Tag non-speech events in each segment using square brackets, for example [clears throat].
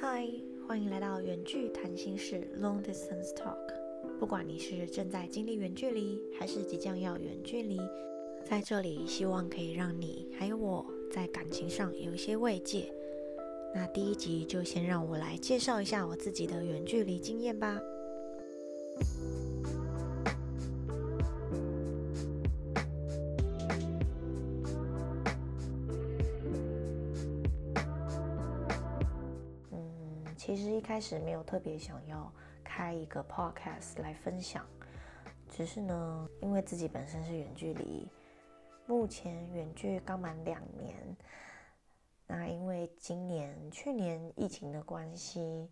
嗨，欢迎来到远距谈心室 （Long Distance Talk）。不管你是正在经历远距离，还是即将要远距离，在这里希望可以让你还有我在感情上有一些慰藉。那第一集就先让我来介绍一下我自己的远距离经验吧。其实一开始没有特别想要开一个 podcast 来分享，只是呢，因为自己本身是远距离，目前远距刚满两年。那因为今年、去年疫情的关系，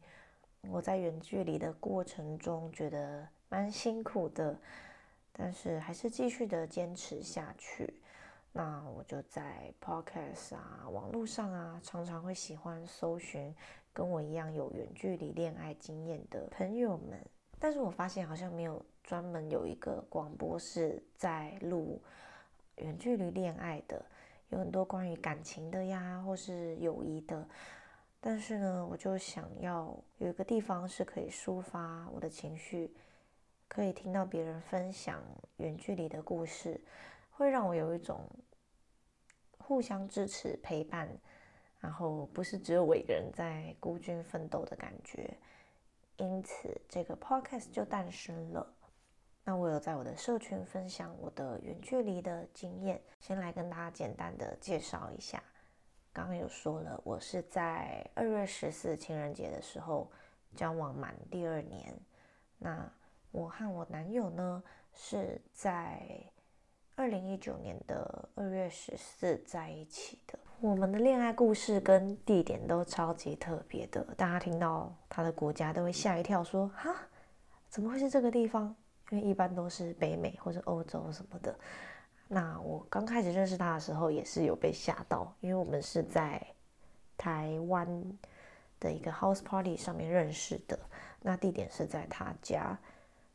我在远距离的过程中觉得蛮辛苦的，但是还是继续的坚持下去。那我就在 podcast 啊、网络上啊，常常会喜欢搜寻跟我一样有远距离恋爱经验的朋友们，但是我发现好像没有专门有一个广播是在录远距离恋爱的。有很多关于感情的呀，或是友谊的，但是呢，我就想要有一个地方是可以抒发我的情绪，可以听到别人分享远距离的故事，会让我有一种互相支持、陪伴，然后不是只有我一个人在孤军奋斗的感觉。因此，这个 podcast 就诞生了。那我有在我的社群分享我的远距离的经验，先来跟大家简单的介绍一下。刚刚有说了，我是在二月十四情人节的时候交往满第二年。那我和我男友呢是在二零一九年的二月十四在一起的。我们的恋爱故事跟地点都超级特别的，大家听到他的国家都会吓一跳，说哈，怎么会是这个地方？因为一般都是北美或者欧洲什么的。那我刚开始认识他的时候，也是有被吓到，因为我们是在台湾的一个 house party 上面认识的。那地点是在他家，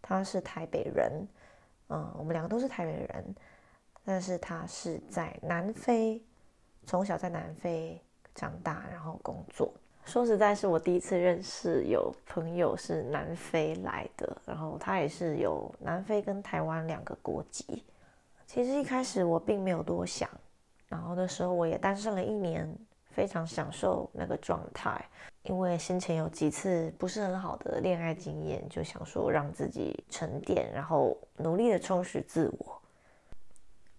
他是台北人，嗯，我们两个都是台北人，但是他是在南非，从小在南非长大，然后工作。说实在，是我第一次认识有朋友是南非来的，然后他也是有南非跟台湾两个国籍。其实一开始我并没有多想，然后的时候我也单身了一年，非常享受那个状态，因为先前有几次不是很好的恋爱经验，就想说让自己沉淀，然后努力的充实自我。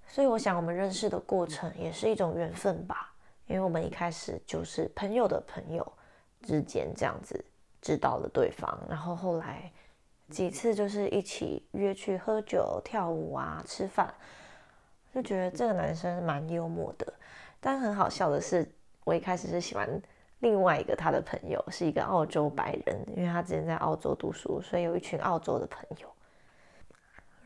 所以我想，我们认识的过程也是一种缘分吧，因为我们一开始就是朋友的朋友。之间这样子知道了对方，然后后来几次就是一起约去喝酒、跳舞啊、吃饭，就觉得这个男生蛮幽默的。但很好笑的是，我一开始是喜欢另外一个他的朋友，是一个澳洲白人，因为他之前在澳洲读书，所以有一群澳洲的朋友。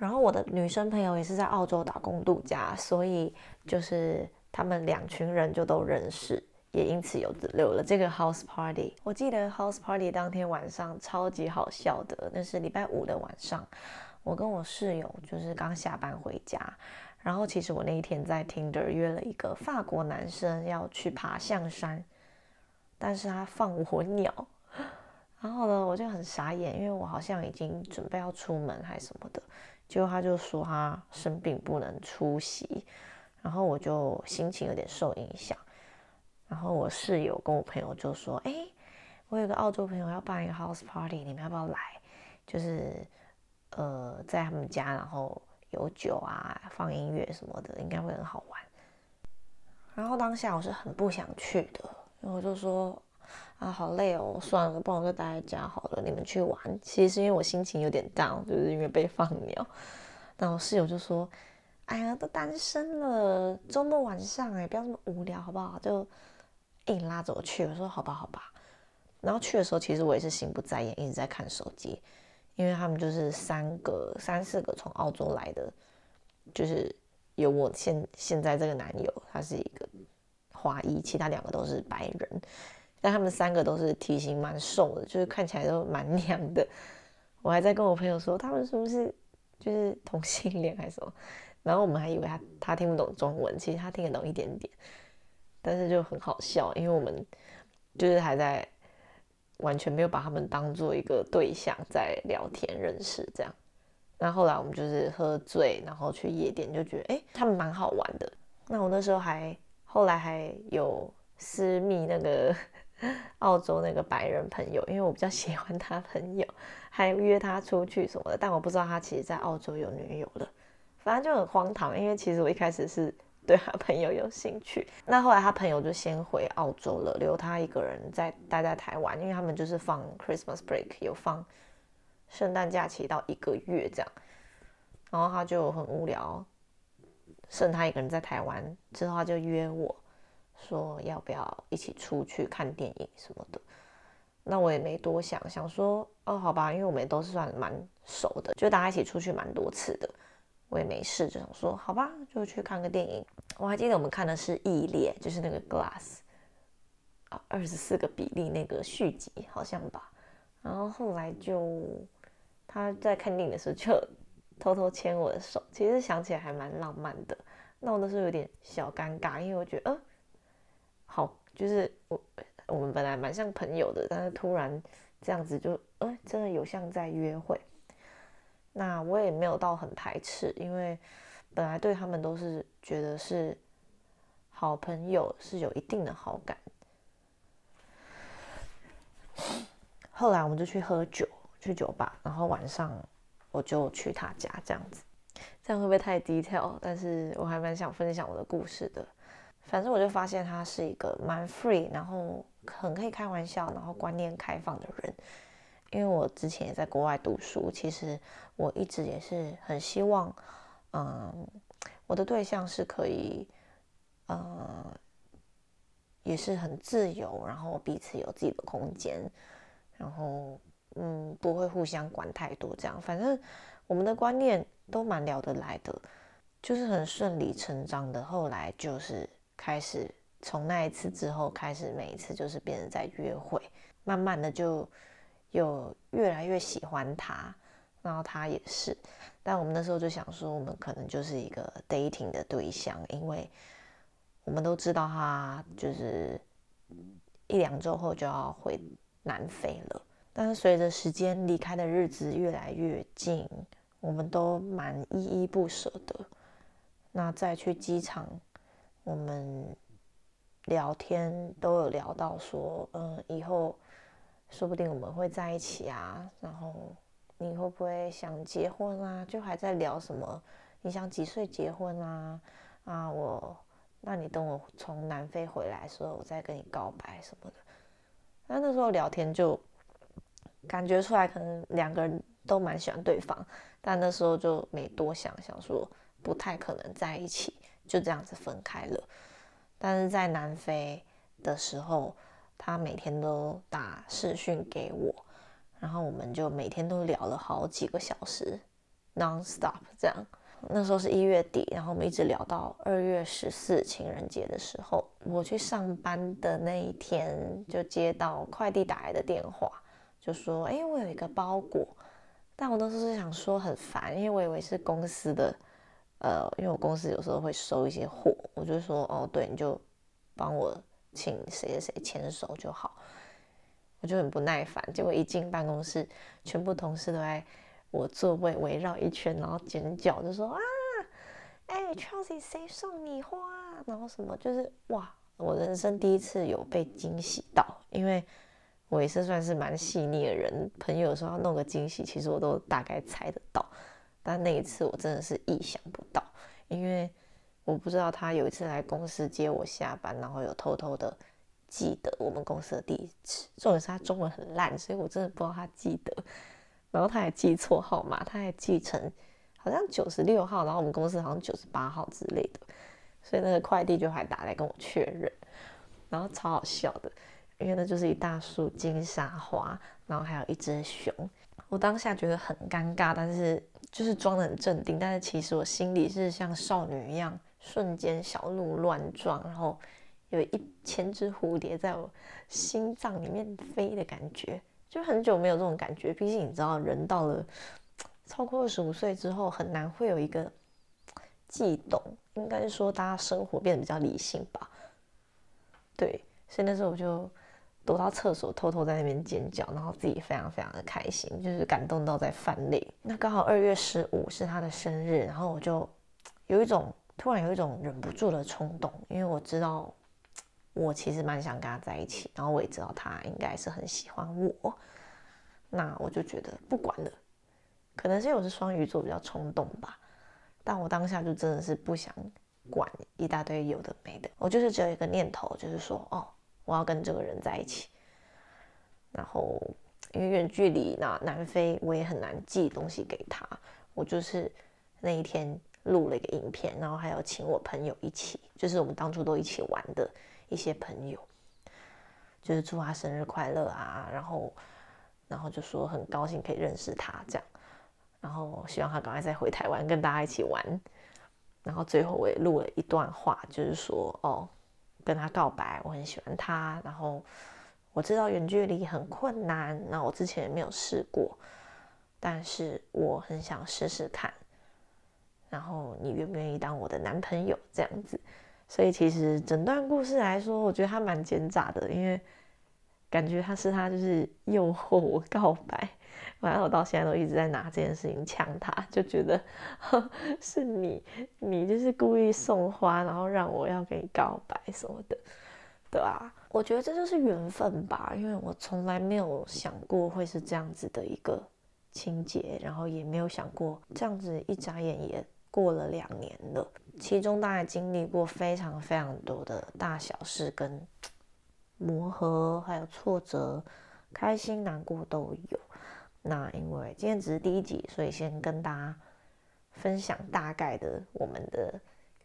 然后我的女生朋友也是在澳洲打工度假，所以就是他们两群人就都认识。也因此有留了这个 house party。我记得 house party 当天晚上超级好笑的，那是礼拜五的晚上，我跟我室友就是刚下班回家，然后其实我那一天在 Tinder 约了一个法国男生要去爬象山，但是他放火鸟，然后呢我就很傻眼，因为我好像已经准备要出门还什么的，结果他就说他生病不能出席，然后我就心情有点受影响。然后我室友跟我朋友就说：“哎，我有个澳洲朋友要办一个 house party，你们要不要来？就是呃，在他们家，然后有酒啊，放音乐什么的，应该会很好玩。”然后当下我是很不想去的，因为我就说：“啊，好累哦，算了，不然我就待在家好了，你们去玩。”其实是因为我心情有点 down，就是因为被放鸟。那我室友就说：“哎呀，都单身了，周末晚上哎，不要那么无聊好不好？就。”硬拉着我去，我说好吧，好吧。然后去的时候，其实我也是心不在焉，一直在看手机，因为他们就是三个、三四个从澳洲来的，就是有我现现在这个男友，他是一个华裔，其他两个都是白人，但他们三个都是体型蛮瘦的，就是看起来都蛮娘的。我还在跟我朋友说，他们是不是就是同性恋还是什么？然后我们还以为他他听不懂中文，其实他听得懂一点点。但是就很好笑，因为我们就是还在完全没有把他们当做一个对象在聊天认识这样。那后来我们就是喝醉，然后去夜店，就觉得哎，他们蛮好玩的。那我那时候还后来还有私密那个 [laughs] 澳洲那个白人朋友，因为我比较喜欢他朋友，还约他出去什么的。但我不知道他其实在澳洲有女友了，反正就很荒唐。因为其实我一开始是。[laughs] 对他朋友有兴趣，那后来他朋友就先回澳洲了，留他一个人在待在台湾，因为他们就是放 Christmas break，有放圣诞假期到一个月这样，然后他就很无聊，剩他一个人在台湾之后，他就约我说要不要一起出去看电影什么的，那我也没多想，想说哦好吧，因为我们都是算蛮熟的，就大家一起出去蛮多次的。我也没事，就想说好吧，就去看个电影。我还记得我们看的是《异列》，就是那个 Glass 啊，二十四个比例那个续集，好像吧。然后后来就他在看电影的时候就偷偷牵我的手，其实想起来还蛮浪漫的。那我那时候有点小尴尬，因为我觉得呃，就是我我们本来蛮像朋友的，但是突然这样子就呃，真的有像在约会。那我也没有到很排斥，因为本来对他们都是觉得是好朋友，是有一定的好感。后来我们就去喝酒，去酒吧，然后晚上我就去他家，这样子，这样会不会太 detail？但是我还蛮想分享我的故事的。反正我就发现他是一个蛮 free，然后很可以开玩笑，然后观念开放的人。因为我之前也在国外读书，其实我一直也是很希望，嗯，我的对象是可以，呃，也是很自由，然后彼此有自己的空间，然后嗯，不会互相管太多，这样，反正我们的观念都蛮聊得来的，就是很顺理成章的。后来就是开始从那一次之后开始，每一次就是别人在约会，慢慢的就。有越来越喜欢他，然后他也是，但我们那时候就想说，我们可能就是一个 dating 的对象，因为我们都知道他就是一两周后就要回南非了。但是随着时间离开的日子越来越近，我们都蛮依依不舍的。那再去机场，我们聊天都有聊到说，嗯，以后。说不定我们会在一起啊，然后你会不会想结婚啊？就还在聊什么？你想几岁结婚啊？啊，我，那你等我从南非回来的时候，我再跟你告白什么的。那那时候聊天就感觉出来，可能两个人都蛮喜欢对方，但那时候就没多想，想说不太可能在一起，就这样子分开了。但是在南非的时候。他每天都打视讯给我，然后我们就每天都聊了好几个小时，non stop 这样。那时候是一月底，然后我们一直聊到二月十四情人节的时候，我去上班的那一天就接到快递打来的电话，就说：“哎，我有一个包裹。”但我当时是想说很烦，因为我以为是公司的，呃，因为我公司有时候会收一些货，我就说：“哦，对，你就帮我。”请谁谁谁牵手就好，我就很不耐烦。结果一进办公室，全部同事都在我座位围绕一圈，然后尖叫，就说啊，哎，Chelsea，谁送你花？然后什么，就是哇，我人生第一次有被惊喜到，因为我也是算是蛮细腻的人，朋友说要弄个惊喜，其实我都大概猜得到，但那一次我真的是意想不到，因为。我不知道他有一次来公司接我下班，然后有偷偷的记得我们公司的地址。重点是他中文很烂，所以我真的不知道他记得。然后他还记错号码，他还记成好像九十六号，然后我们公司好像九十八号之类的。所以那个快递就还打来跟我确认，然后超好笑的，因为那就是一大束金沙花，然后还有一只熊。我当下觉得很尴尬，但是就是装的很镇定，但是其实我心里是像少女一样。瞬间小鹿乱撞，然后有一千只蝴蝶在我心脏里面飞的感觉，就很久没有这种感觉。毕竟你知道，人到了超过二十五岁之后，很难会有一个悸动。应该说，大家生活变得比较理性吧。对，所以那时候我就躲到厕所偷偷在那边尖叫，然后自己非常非常的开心，就是感动到在泛泪。那刚好二月十五是他的生日，然后我就有一种突然有一种忍不住的冲动，因为我知道我其实蛮想跟他在一起，然后我也知道他应该是很喜欢我，那我就觉得不管了，可能是我是双鱼座比较冲动吧，但我当下就真的是不想管一大堆有的没的，我就是只有一个念头，就是说哦。我要跟这个人在一起，然后因为远距离，那南非我也很难寄东西给他。我就是那一天录了一个影片，然后还有请我朋友一起，就是我们当初都一起玩的一些朋友，就是祝他生日快乐啊，然后然后就说很高兴可以认识他这样，然后希望他赶快再回台湾跟大家一起玩，然后最后我也录了一段话，就是说哦。跟他告白，我很喜欢他。然后我知道远距离很困难，那我之前也没有试过，但是我很想试试看。然后你愿不愿意当我的男朋友？这样子。所以其实整段故事来说，我觉得他蛮奸诈的，因为感觉他是他就是诱惑我告白。反正我到现在都一直在拿这件事情呛他，就觉得是你，你就是故意送花，然后让我要跟你告白什么的，对吧？我觉得这就是缘分吧，因为我从来没有想过会是这样子的一个情节，然后也没有想过这样子一眨眼也过了两年了，其中大概经历过非常非常多的大小事跟 [tsk] 磨合，还有挫折，开心难过都有。那因为今天只是第一集，所以先跟大家分享大概的我们的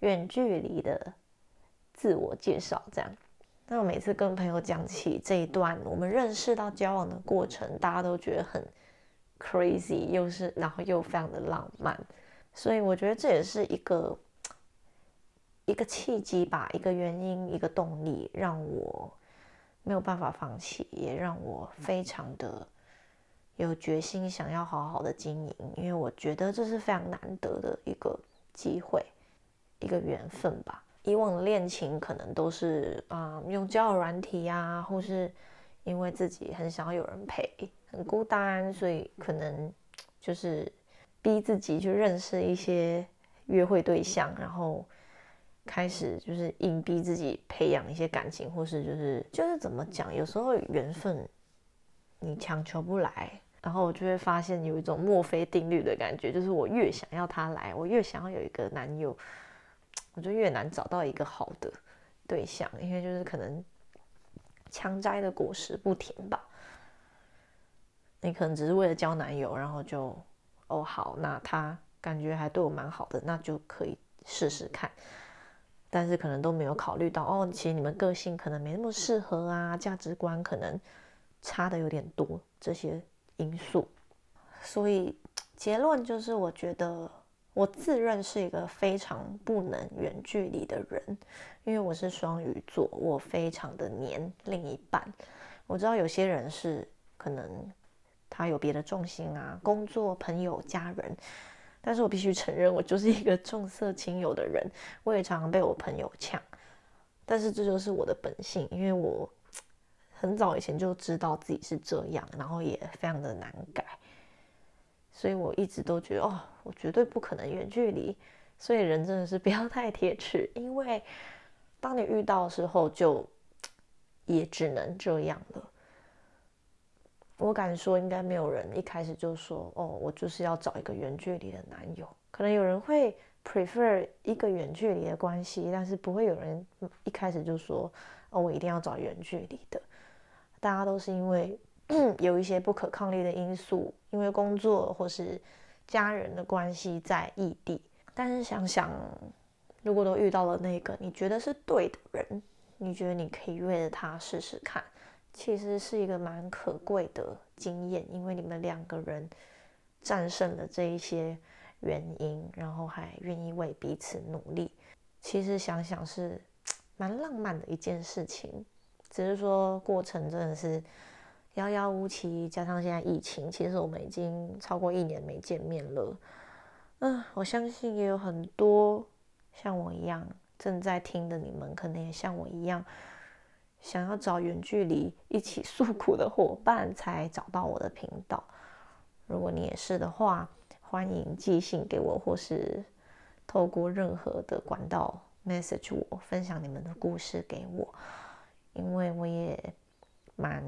远距离的自我介绍。这样，那我每次跟朋友讲起这一段我们认识到交往的过程，大家都觉得很 crazy，又是然后又非常的浪漫，所以我觉得这也是一个一个契机吧，一个原因，一个动力，让我没有办法放弃，也让我非常的。有决心想要好好的经营，因为我觉得这是非常难得的一个机会，一个缘分吧。以往的恋情可能都是啊用交友软体啊，或是因为自己很想要有人陪，很孤单，所以可能就是逼自己去认识一些约会对象，然后开始就是硬逼自己培养一些感情，或是就是就是怎么讲，有时候缘分你强求不来。然后我就会发现有一种墨菲定律的感觉，就是我越想要他来，我越想要有一个男友，我就越难找到一个好的对象，因为就是可能强摘的果实不甜吧。你可能只是为了交男友，然后就哦好，那他感觉还对我蛮好的，那就可以试试看。但是可能都没有考虑到哦，其实你们个性可能没那么适合啊，价值观可能差的有点多，这些。因素，所以结论就是，我觉得我自认是一个非常不能远距离的人，因为我是双鱼座，我非常的黏另一半。我知道有些人是可能他有别的重心啊，工作、朋友、家人，但是我必须承认，我就是一个重色轻友的人，我也常常被我朋友抢，但是这就是我的本性，因为我。很早以前就知道自己是这样，然后也非常的难改，所以我一直都觉得哦，我绝对不可能远距离。所以人真的是不要太铁齿，因为当你遇到的时候，就也只能这样了。我敢说，应该没有人一开始就说哦，我就是要找一个远距离的男友。可能有人会 prefer 一个远距离的关系，但是不会有人一开始就说哦，我一定要找远距离的。大家都是因为 [clears throat] 有一些不可抗力的因素，因为工作或是家人的关系在异地。但是想想，如果都遇到了那个你觉得是对的人，你觉得你可以约着他试试看，其实是一个蛮可贵的经验，因为你们两个人战胜了这一些原因，然后还愿意为彼此努力。其实想想是 [tsk] 蛮浪漫的一件事情。只是说过程真的是遥遥无期，加上现在疫情，其实我们已经超过一年没见面了。嗯，我相信也有很多像我一样正在听的你们，可能也像我一样想要找远距离一起诉苦的伙伴才找到我的频道。如果你也是的话，欢迎寄信给我，或是透过任何的管道 message 我，分享你们的故事给我，因为我也蛮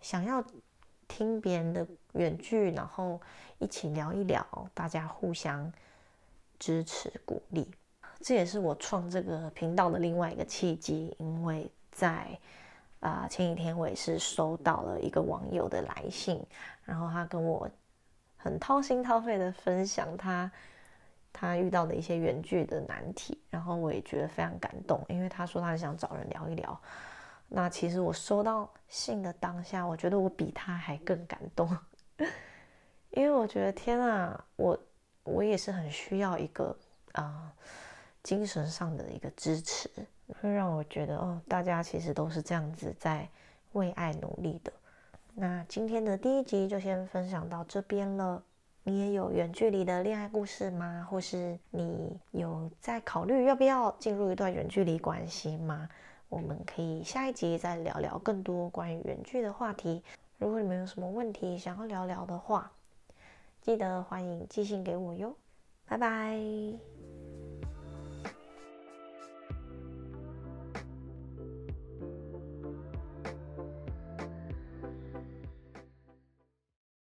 想要听别人的远距，然后一起聊一聊，大家互相支持鼓励。这也是我创这个频道的另外一个契机，因为在啊前几天我也是收到了一个网友的来信，然后他跟我。很掏心掏肺的分享他他遇到的一些远距的难题，然后我也觉得非常感动，因为他说他很想找人聊一聊。那其实我收到信的当下，我觉得我比他还更感动，[laughs] 因为我觉得天啊，我我也是很需要一个啊精神上的一个支持，会让我觉得哦，大家其实都是这样子在为爱努力的。那今天的第一集就先分享到这边了。你也有远距离的恋爱故事吗？或是你有在考虑要不要进入一段远距离关系吗？我们可以下一集再聊聊更多关于原剧的话题。如果你们有什么问题想要聊聊的话，记得欢迎寄信给我哟。拜拜。